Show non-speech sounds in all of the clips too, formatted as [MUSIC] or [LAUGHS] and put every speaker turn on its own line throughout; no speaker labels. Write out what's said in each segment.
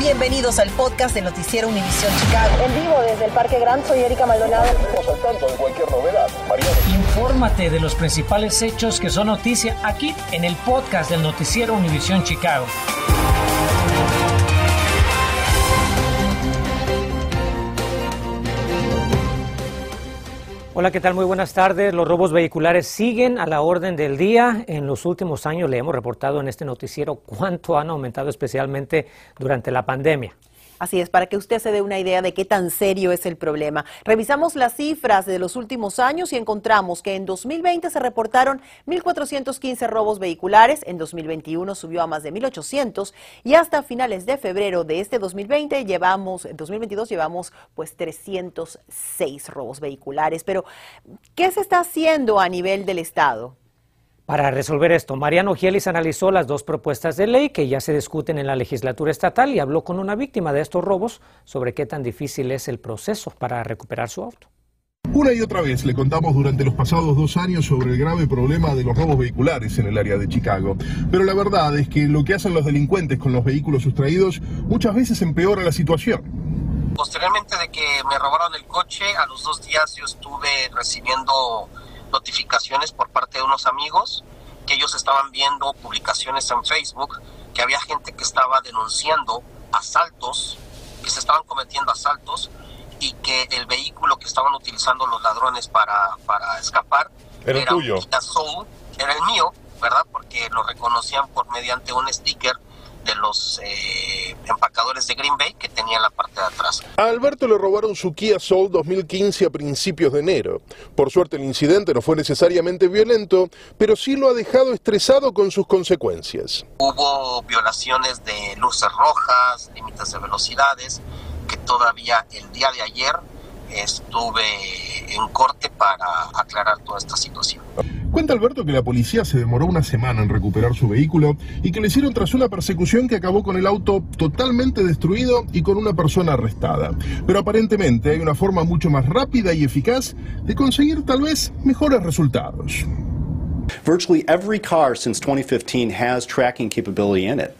Bienvenidos al podcast de Noticiero Univisión Chicago.
En vivo desde el Parque Gran, soy Erika Maldonado.
Estamos al tanto de cualquier novedad. Mariano.
Infórmate de los principales hechos que son noticia aquí en el podcast del Noticiero Univisión Chicago. Hola, ¿qué tal? Muy buenas tardes. Los robos vehiculares siguen a la orden del día. En los últimos años le hemos reportado en este noticiero cuánto han aumentado especialmente durante la pandemia.
Así es, para que usted se dé una idea de qué tan serio es el problema. Revisamos las cifras de los últimos años y encontramos que en 2020 se reportaron 1.415 robos vehiculares, en 2021 subió a más de 1.800 y hasta finales de febrero de este 2020 llevamos, 2022 llevamos pues 306 robos vehiculares. Pero, ¿qué se está haciendo a nivel del Estado?
Para resolver esto, Mariano Gielis analizó las dos propuestas de ley que ya se discuten en la legislatura estatal y habló con una víctima de estos robos sobre qué tan difícil es el proceso para recuperar su auto.
Una y otra vez le contamos durante los pasados dos años sobre el grave problema de los robos vehiculares en el área de Chicago. Pero la verdad es que lo que hacen los delincuentes con los vehículos sustraídos muchas veces empeora la situación.
Posteriormente de que me robaron el coche, a los dos días yo estuve recibiendo notificaciones por parte de unos amigos que ellos estaban viendo publicaciones en Facebook que había gente que estaba denunciando asaltos, que se estaban cometiendo asaltos y que el vehículo que estaban utilizando los ladrones para, para escapar
era, el tuyo.
Un era el mío, ¿verdad? Porque lo reconocían por mediante un sticker de los eh, empacadores de Green Bay que tenían la parte de atrás.
A Alberto le robaron su Kia Soul 2015 a principios de enero. Por suerte el incidente no fue necesariamente violento, pero sí lo ha dejado estresado con sus consecuencias.
Hubo violaciones de luces rojas, límites de velocidades, que todavía el día de ayer estuve en corte para aclarar toda esta situación.
Cuenta Alberto que la policía se demoró una semana en recuperar su vehículo y que le hicieron tras una persecución que acabó con el auto totalmente destruido y con una persona arrestada. Pero aparentemente hay una forma mucho más rápida y eficaz de conseguir tal vez mejores resultados.
Virtually every car since 2015 has tracking capability in it.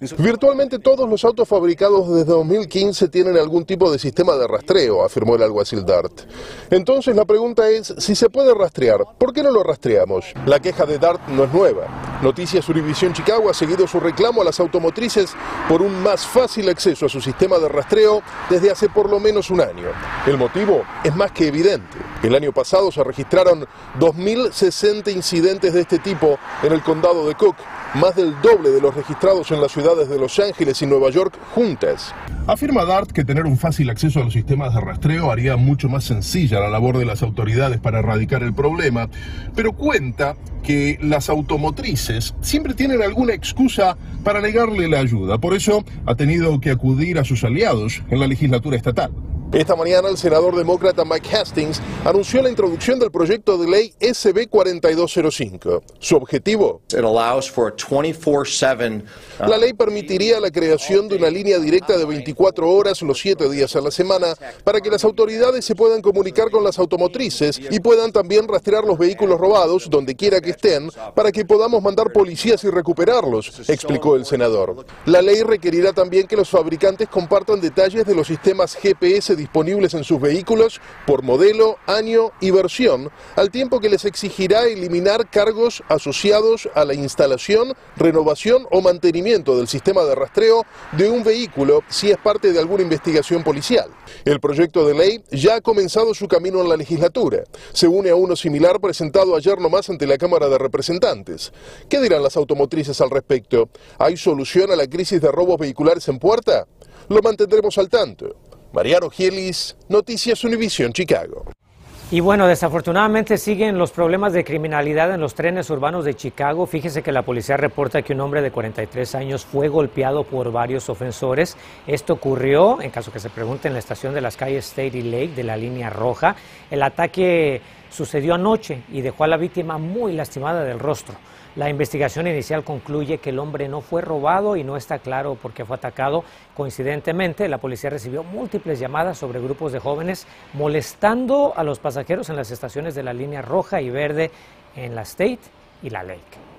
Virtualmente todos los autos fabricados desde 2015 tienen algún tipo de sistema de rastreo, afirmó el alguacil Dart. Entonces la pregunta es si se puede rastrear, ¿por qué no lo rastreamos? La queja de Dart no es nueva. Noticias Univision Chicago ha seguido su reclamo a las automotrices por un más fácil acceso a su sistema de rastreo desde hace por lo menos un año. El motivo es más que evidente. El año pasado se registraron 2.060 incidentes de este tipo en el condado de Cook, más del doble de los registrados en las ciudades de Los Ángeles y Nueva York juntas. Afirma Dart que tener un fácil acceso a los sistemas de rastreo haría mucho más sencilla la labor de las autoridades para erradicar el problema, pero cuenta que las automotrices siempre tienen alguna excusa para negarle la ayuda. Por eso ha tenido que acudir a sus aliados en la legislatura estatal. Esta mañana el senador demócrata Mike Hastings anunció la introducción del proyecto de ley SB 4205. Su objetivo. La ley permitiría la creación de una línea directa de 24 horas los 7 días a la semana para que las autoridades se puedan comunicar con las automotrices y puedan también rastrear los vehículos robados donde quiera que estén para que podamos mandar policías y recuperarlos, explicó el senador. La ley requerirá también que los fabricantes compartan detalles de los sistemas GPS disponibles en sus vehículos por modelo, año y versión, al tiempo que les exigirá eliminar cargos asociados a la instalación, renovación o mantenimiento del sistema de rastreo de un vehículo si es parte de alguna investigación policial. El proyecto de ley ya ha comenzado su camino en la legislatura. Se une a uno similar presentado ayer nomás ante la Cámara de Representantes. ¿Qué dirán las automotrices al respecto? ¿Hay solución a la crisis de robos vehiculares en puerta? Lo mantendremos al tanto. Mariano Gielis, Noticias Univision Chicago.
Y bueno, desafortunadamente siguen los problemas de criminalidad en los trenes urbanos de Chicago. Fíjese que la policía reporta que un hombre de 43 años fue golpeado por varios ofensores. Esto ocurrió, en caso que se pregunte, en la estación de las calles State y Lake de la línea roja. El ataque sucedió anoche y dejó a la víctima muy lastimada del rostro. La investigación inicial concluye que el hombre no fue robado y no está claro por qué fue atacado. Coincidentemente, la policía recibió múltiples llamadas sobre grupos de jóvenes molestando a los pasajeros en las estaciones de la línea roja y verde en la State y la Lake.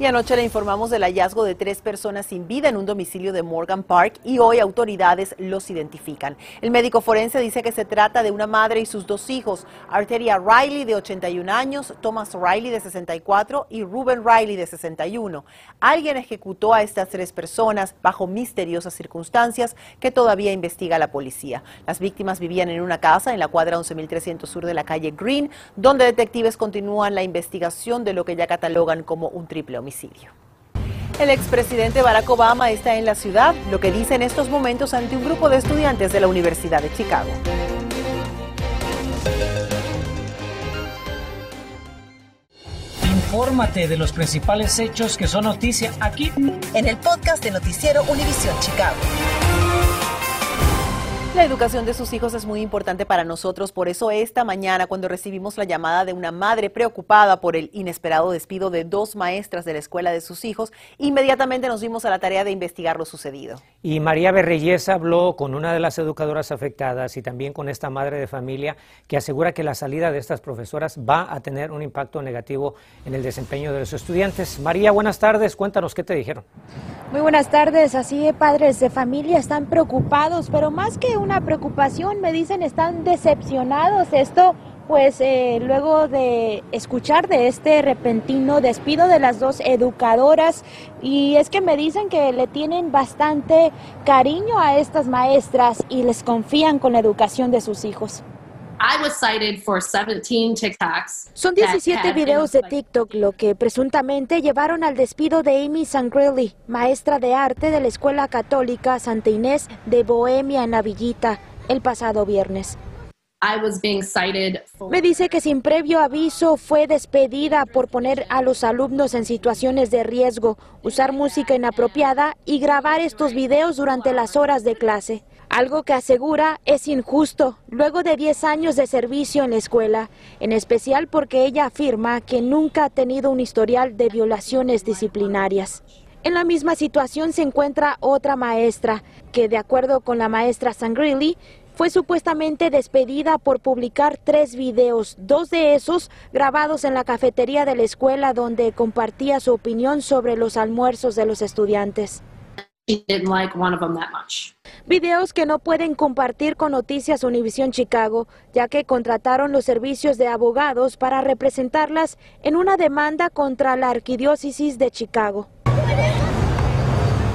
Y anoche le informamos del hallazgo de tres personas sin vida en un domicilio de Morgan Park y hoy autoridades los identifican. El médico forense dice que se trata de una madre y sus dos hijos, Arteria Riley de 81 años, Thomas Riley de 64 y Ruben Riley de 61. Alguien ejecutó a estas tres personas bajo misteriosas circunstancias que todavía investiga la policía. Las víctimas vivían en una casa en la cuadra 11300 sur de la calle Green, donde detectives continúan la investigación de lo que ya catalogan como un triple homicidio. El expresidente Barack Obama está en la ciudad, lo que dice en estos momentos ante un grupo de estudiantes de la Universidad de Chicago.
Infórmate de los principales hechos que son noticia aquí
en el podcast de Noticiero Univisión Chicago.
La educación de sus hijos es muy importante para nosotros, por eso esta mañana cuando recibimos la llamada de una madre preocupada por el inesperado despido de dos maestras de la escuela de sus hijos, inmediatamente nos dimos a la tarea de investigar lo sucedido.
Y María Berreyesa habló con una de las educadoras afectadas y también con esta madre de familia que asegura que la salida de estas profesoras va a tener un impacto negativo en el desempeño de los estudiantes. María, buenas tardes, cuéntanos qué te dijeron.
Muy buenas tardes, así padres de familia están preocupados, pero más que una preocupación, me dicen, están decepcionados. Esto pues eh, luego de escuchar de este repentino despido de las dos educadoras y es que me dicen que le tienen bastante cariño a estas maestras y les confían con la educación de sus hijos. Son 17 videos de TikTok lo que presuntamente llevaron al despido de Amy Sangrilli, maestra de arte de la Escuela Católica Santa Inés de Bohemia en la Villita, el pasado viernes. Me dice que sin previo aviso fue despedida por poner a los alumnos en situaciones de riesgo, usar música inapropiada y grabar estos videos durante las horas de clase algo que asegura es injusto luego de 10 años de servicio en la escuela, en especial porque ella afirma que nunca ha tenido un historial de violaciones disciplinarias. En la misma situación se encuentra otra maestra, que de acuerdo con la maestra Sangrilli, fue supuestamente despedida por publicar tres videos, dos de esos grabados en la cafetería de la escuela donde compartía su opinión sobre los almuerzos de los estudiantes. Videos que no pueden compartir con Noticias Univisión Chicago, ya que contrataron los servicios de abogados para representarlas en una demanda contra la Arquidiócesis de Chicago.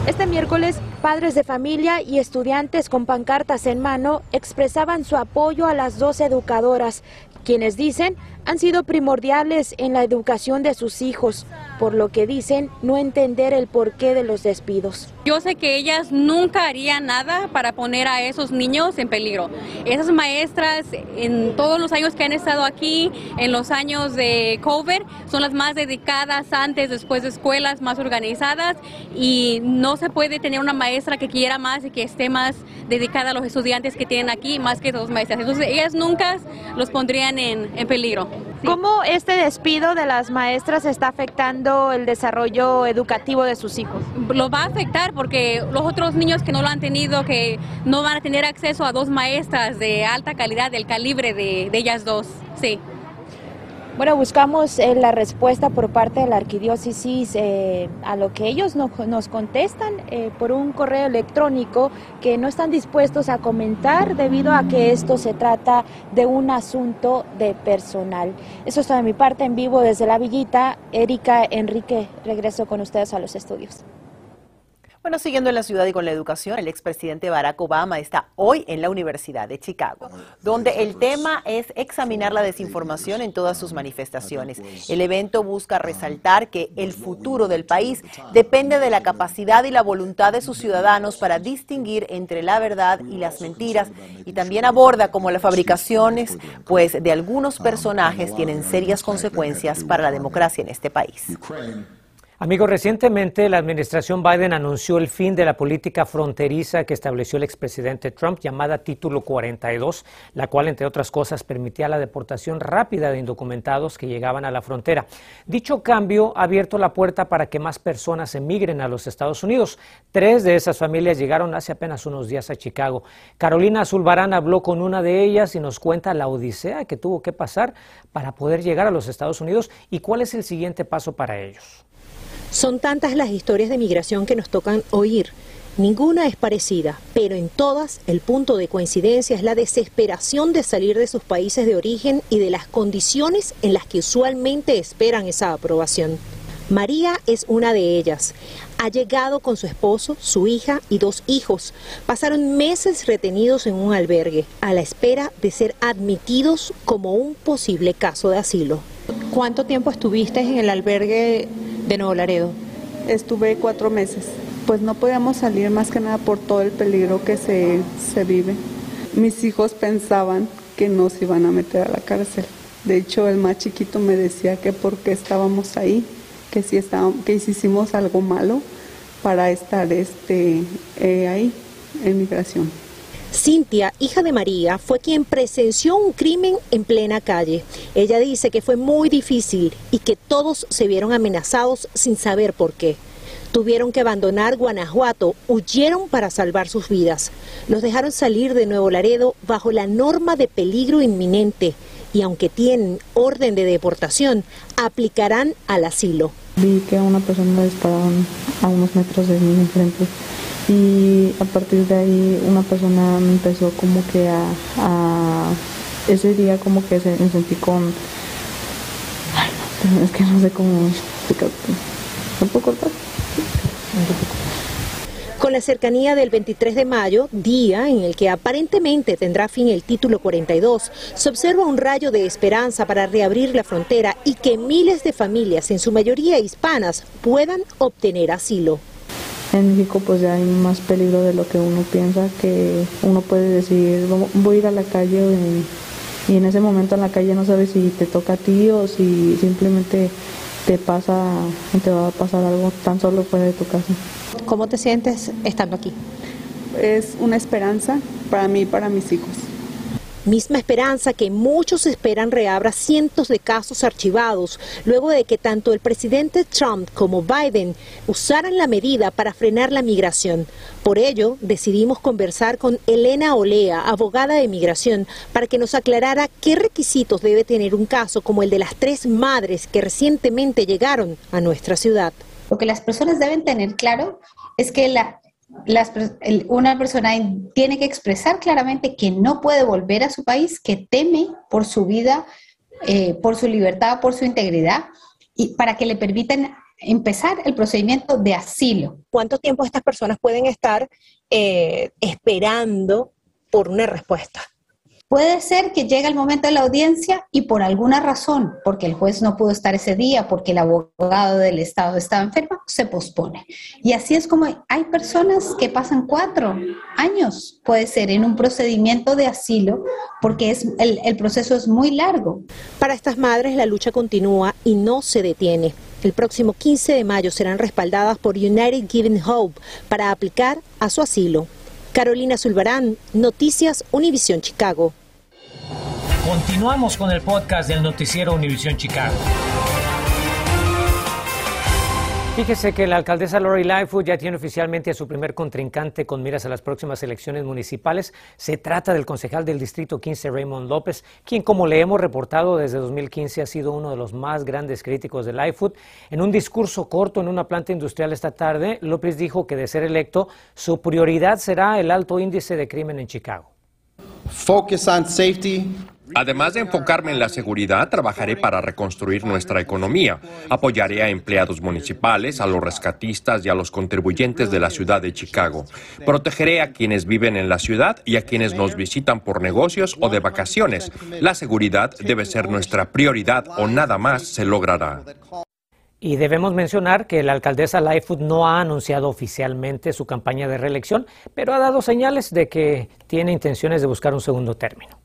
Este miércoles, padres de familia y estudiantes con pancartas en mano expresaban su apoyo a las dos educadoras, quienes dicen han sido primordiales en la educación de sus hijos, por lo que dicen no entender el porqué de los despidos.
Yo sé que ellas nunca harían nada para poner a esos niños en peligro. Esas maestras en todos los años que han estado aquí, en los años de COVID, son las más dedicadas antes, después de escuelas más organizadas y no se puede tener una maestra que quiera más y que esté más dedicada a los estudiantes que tienen aquí más que dos maestras. Entonces ellas nunca los pondrían en, en peligro.
¿Cómo este despido de las maestras está afectando el desarrollo educativo de sus hijos?
Lo va a afectar porque los otros niños que no lo han tenido, que no van a tener acceso a dos maestras de alta calidad, del calibre de, de ellas dos, sí.
Bueno, buscamos eh, la respuesta por parte de la arquidiócesis eh, a lo que ellos nos contestan eh, por un correo electrónico que no están dispuestos a comentar debido a que esto se trata de un asunto de personal. Eso es todo de mi parte en vivo desde la villita. Erika Enrique, regreso con ustedes a los estudios.
Bueno, siguiendo en la ciudad y con la educación, el expresidente Barack Obama está hoy en la Universidad de Chicago, donde el tema es examinar la desinformación en todas sus manifestaciones. El evento busca resaltar que el futuro del país depende de la capacidad y la voluntad de sus ciudadanos para distinguir entre la verdad y las mentiras y también aborda cómo las fabricaciones pues de algunos personajes tienen serias consecuencias para la democracia en este país.
Amigos, recientemente la administración Biden anunció el fin de la política fronteriza que estableció el expresidente Trump llamada Título 42, la cual, entre otras cosas, permitía la deportación rápida de indocumentados que llegaban a la frontera. Dicho cambio ha abierto la puerta para que más personas emigren a los Estados Unidos. Tres de esas familias llegaron hace apenas unos días a Chicago. Carolina Zulbarán habló con una de ellas y nos cuenta la odisea que tuvo que pasar para poder llegar a los Estados Unidos y cuál es el siguiente paso para ellos.
Son tantas las historias de migración que nos tocan oír. Ninguna es parecida, pero en todas el punto de coincidencia es la desesperación de salir de sus países de origen y de las condiciones en las que usualmente esperan esa aprobación. María es una de ellas. Ha llegado con su esposo, su hija y dos hijos. Pasaron meses retenidos en un albergue a la espera de ser admitidos como un posible caso de asilo. ¿Cuánto tiempo estuviste en el albergue de Nuevo Laredo?
Estuve cuatro meses. Pues no podíamos salir más que nada por todo el peligro que se, se vive. Mis hijos pensaban que nos iban a meter a la cárcel. De hecho, el más chiquito me decía que por qué estábamos ahí que si, que hicimos algo malo para estar este, eh, ahí en migración.
Cintia, hija de María, fue quien presenció un crimen en plena calle. Ella dice que fue muy difícil y que todos se vieron amenazados sin saber por qué. Tuvieron que abandonar Guanajuato, huyeron para salvar sus vidas. Los dejaron salir de Nuevo Laredo bajo la norma de peligro inminente y aunque tienen orden de deportación, aplicarán al asilo.
Vi que una persona dispararon a unos metros de mí enfrente y a partir de ahí una persona me empezó como que a, ese día como que se, me sentí con ay [LAUGHS] es que no sé cómo ¿me puedo cortar?
Con la cercanía del 23 de mayo, día en el que aparentemente tendrá fin el título 42, se observa un rayo de esperanza para reabrir la frontera y que miles de familias, en su mayoría hispanas, puedan obtener asilo.
En México pues ya hay más peligro de lo que uno piensa, que uno puede decir, voy a ir a la calle y, en ese momento en la calle no sabes si te toca a ti o si simplemente te pasa, te va a pasar algo tan solo fuera de tu casa.
¿Cómo te sientes estando aquí?
Es una esperanza para mí y para mis hijos.
Misma esperanza que muchos esperan reabra cientos de casos archivados luego de que tanto el presidente Trump como Biden usaran la medida para frenar la migración. Por ello, decidimos conversar con Elena Olea, abogada de migración, para que nos aclarara qué requisitos debe tener un caso como el de las tres madres que recientemente llegaron a nuestra ciudad.
Lo que las personas deben tener claro es que la, una persona tiene que expresar claramente que no puede volver a su país, que teme por su vida, eh, por su libertad, por su integridad, y para que le permitan empezar el procedimiento de asilo.
¿Cuánto tiempo estas personas pueden estar eh, esperando por una respuesta?
Puede ser que llegue el momento de la audiencia y por alguna razón, porque el juez no pudo estar ese día, porque el abogado del Estado estaba enfermo, se pospone. Y así es como hay personas que pasan cuatro años, puede ser, en un procedimiento de asilo, porque es, el, el proceso es muy largo.
Para estas madres la lucha continúa y no se detiene. El próximo 15 de mayo serán respaldadas por United Giving Hope para aplicar a su asilo. Carolina Zulbarán, Noticias Univisión Chicago.
Continuamos con el podcast del noticiero Univisión Chicago. Fíjese que la alcaldesa Lori Lightfoot ya tiene oficialmente a su primer contrincante con miras a las próximas elecciones municipales. Se trata del concejal del Distrito 15, Raymond López, quien, como le hemos reportado desde 2015, ha sido uno de los más grandes críticos de Lightfoot. En un discurso corto en una planta industrial esta tarde, López dijo que de ser electo, su prioridad será el alto índice de crimen en Chicago.
Focus on safety,
Además de enfocarme en la seguridad, trabajaré para reconstruir nuestra economía. Apoyaré a empleados municipales, a los rescatistas y a los contribuyentes de la ciudad de Chicago. Protegeré a quienes viven en la ciudad y a quienes nos visitan por negocios o de vacaciones. La seguridad debe ser nuestra prioridad o nada más se logrará.
Y debemos mencionar que la alcaldesa Lightfoot no ha anunciado oficialmente su campaña de reelección, pero ha dado señales de que tiene intenciones de buscar un segundo término.